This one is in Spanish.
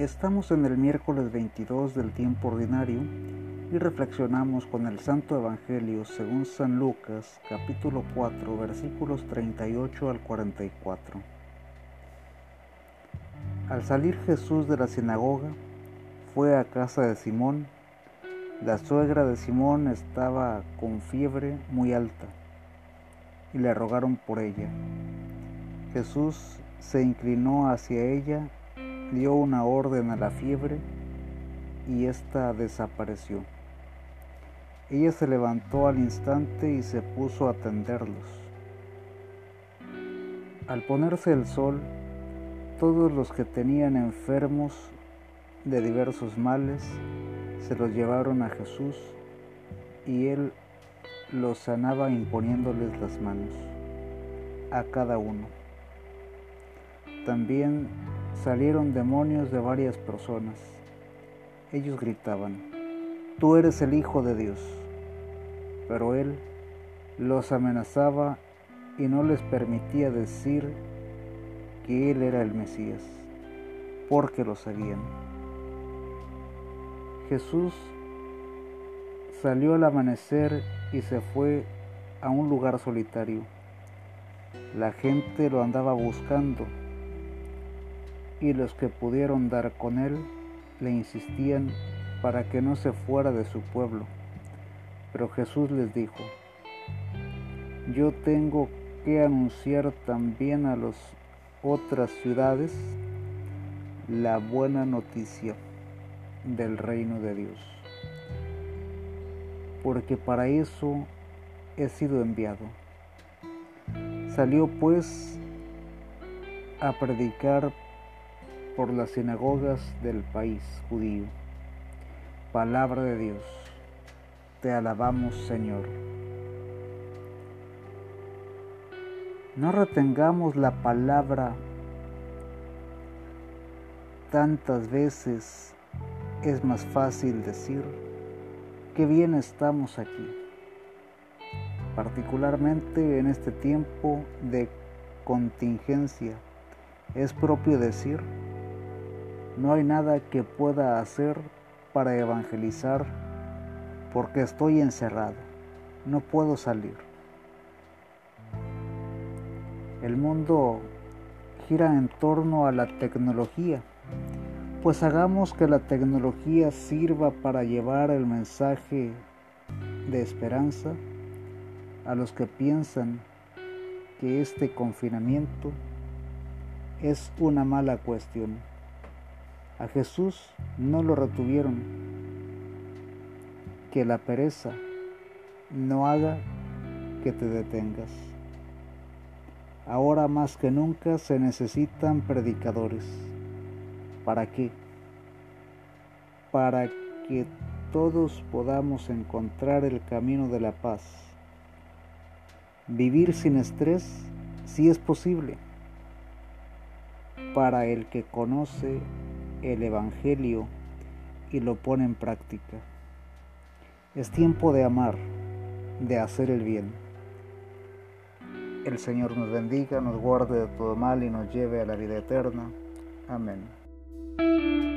Estamos en el miércoles 22 del tiempo ordinario y reflexionamos con el Santo Evangelio según San Lucas capítulo 4 versículos 38 al 44. Al salir Jesús de la sinagoga, fue a casa de Simón. La suegra de Simón estaba con fiebre muy alta y le rogaron por ella. Jesús se inclinó hacia ella dio una orden a la fiebre y ésta desapareció. Ella se levantó al instante y se puso a atenderlos. Al ponerse el sol, todos los que tenían enfermos de diversos males se los llevaron a Jesús y él los sanaba imponiéndoles las manos a cada uno. También salieron demonios de varias personas. Ellos gritaban, Tú eres el Hijo de Dios. Pero él los amenazaba y no les permitía decir que él era el Mesías, porque lo sabían. Jesús salió al amanecer y se fue a un lugar solitario. La gente lo andaba buscando y los que pudieron dar con él le insistían para que no se fuera de su pueblo. Pero Jesús les dijo, yo tengo que anunciar también a las otras ciudades la buena noticia del reino de Dios, porque para eso he sido enviado. Salió pues a predicar por las sinagogas del país judío. Palabra de Dios, te alabamos Señor. No retengamos la palabra tantas veces es más fácil decir que bien estamos aquí, particularmente en este tiempo de contingencia. Es propio decir no hay nada que pueda hacer para evangelizar porque estoy encerrado. No puedo salir. El mundo gira en torno a la tecnología, pues hagamos que la tecnología sirva para llevar el mensaje de esperanza a los que piensan que este confinamiento es una mala cuestión. A Jesús no lo retuvieron. Que la pereza no haga que te detengas. Ahora más que nunca se necesitan predicadores. ¿Para qué? Para que todos podamos encontrar el camino de la paz. Vivir sin estrés si es posible. Para el que conoce el Evangelio y lo pone en práctica. Es tiempo de amar, de hacer el bien. El Señor nos bendiga, nos guarde de todo mal y nos lleve a la vida eterna. Amén.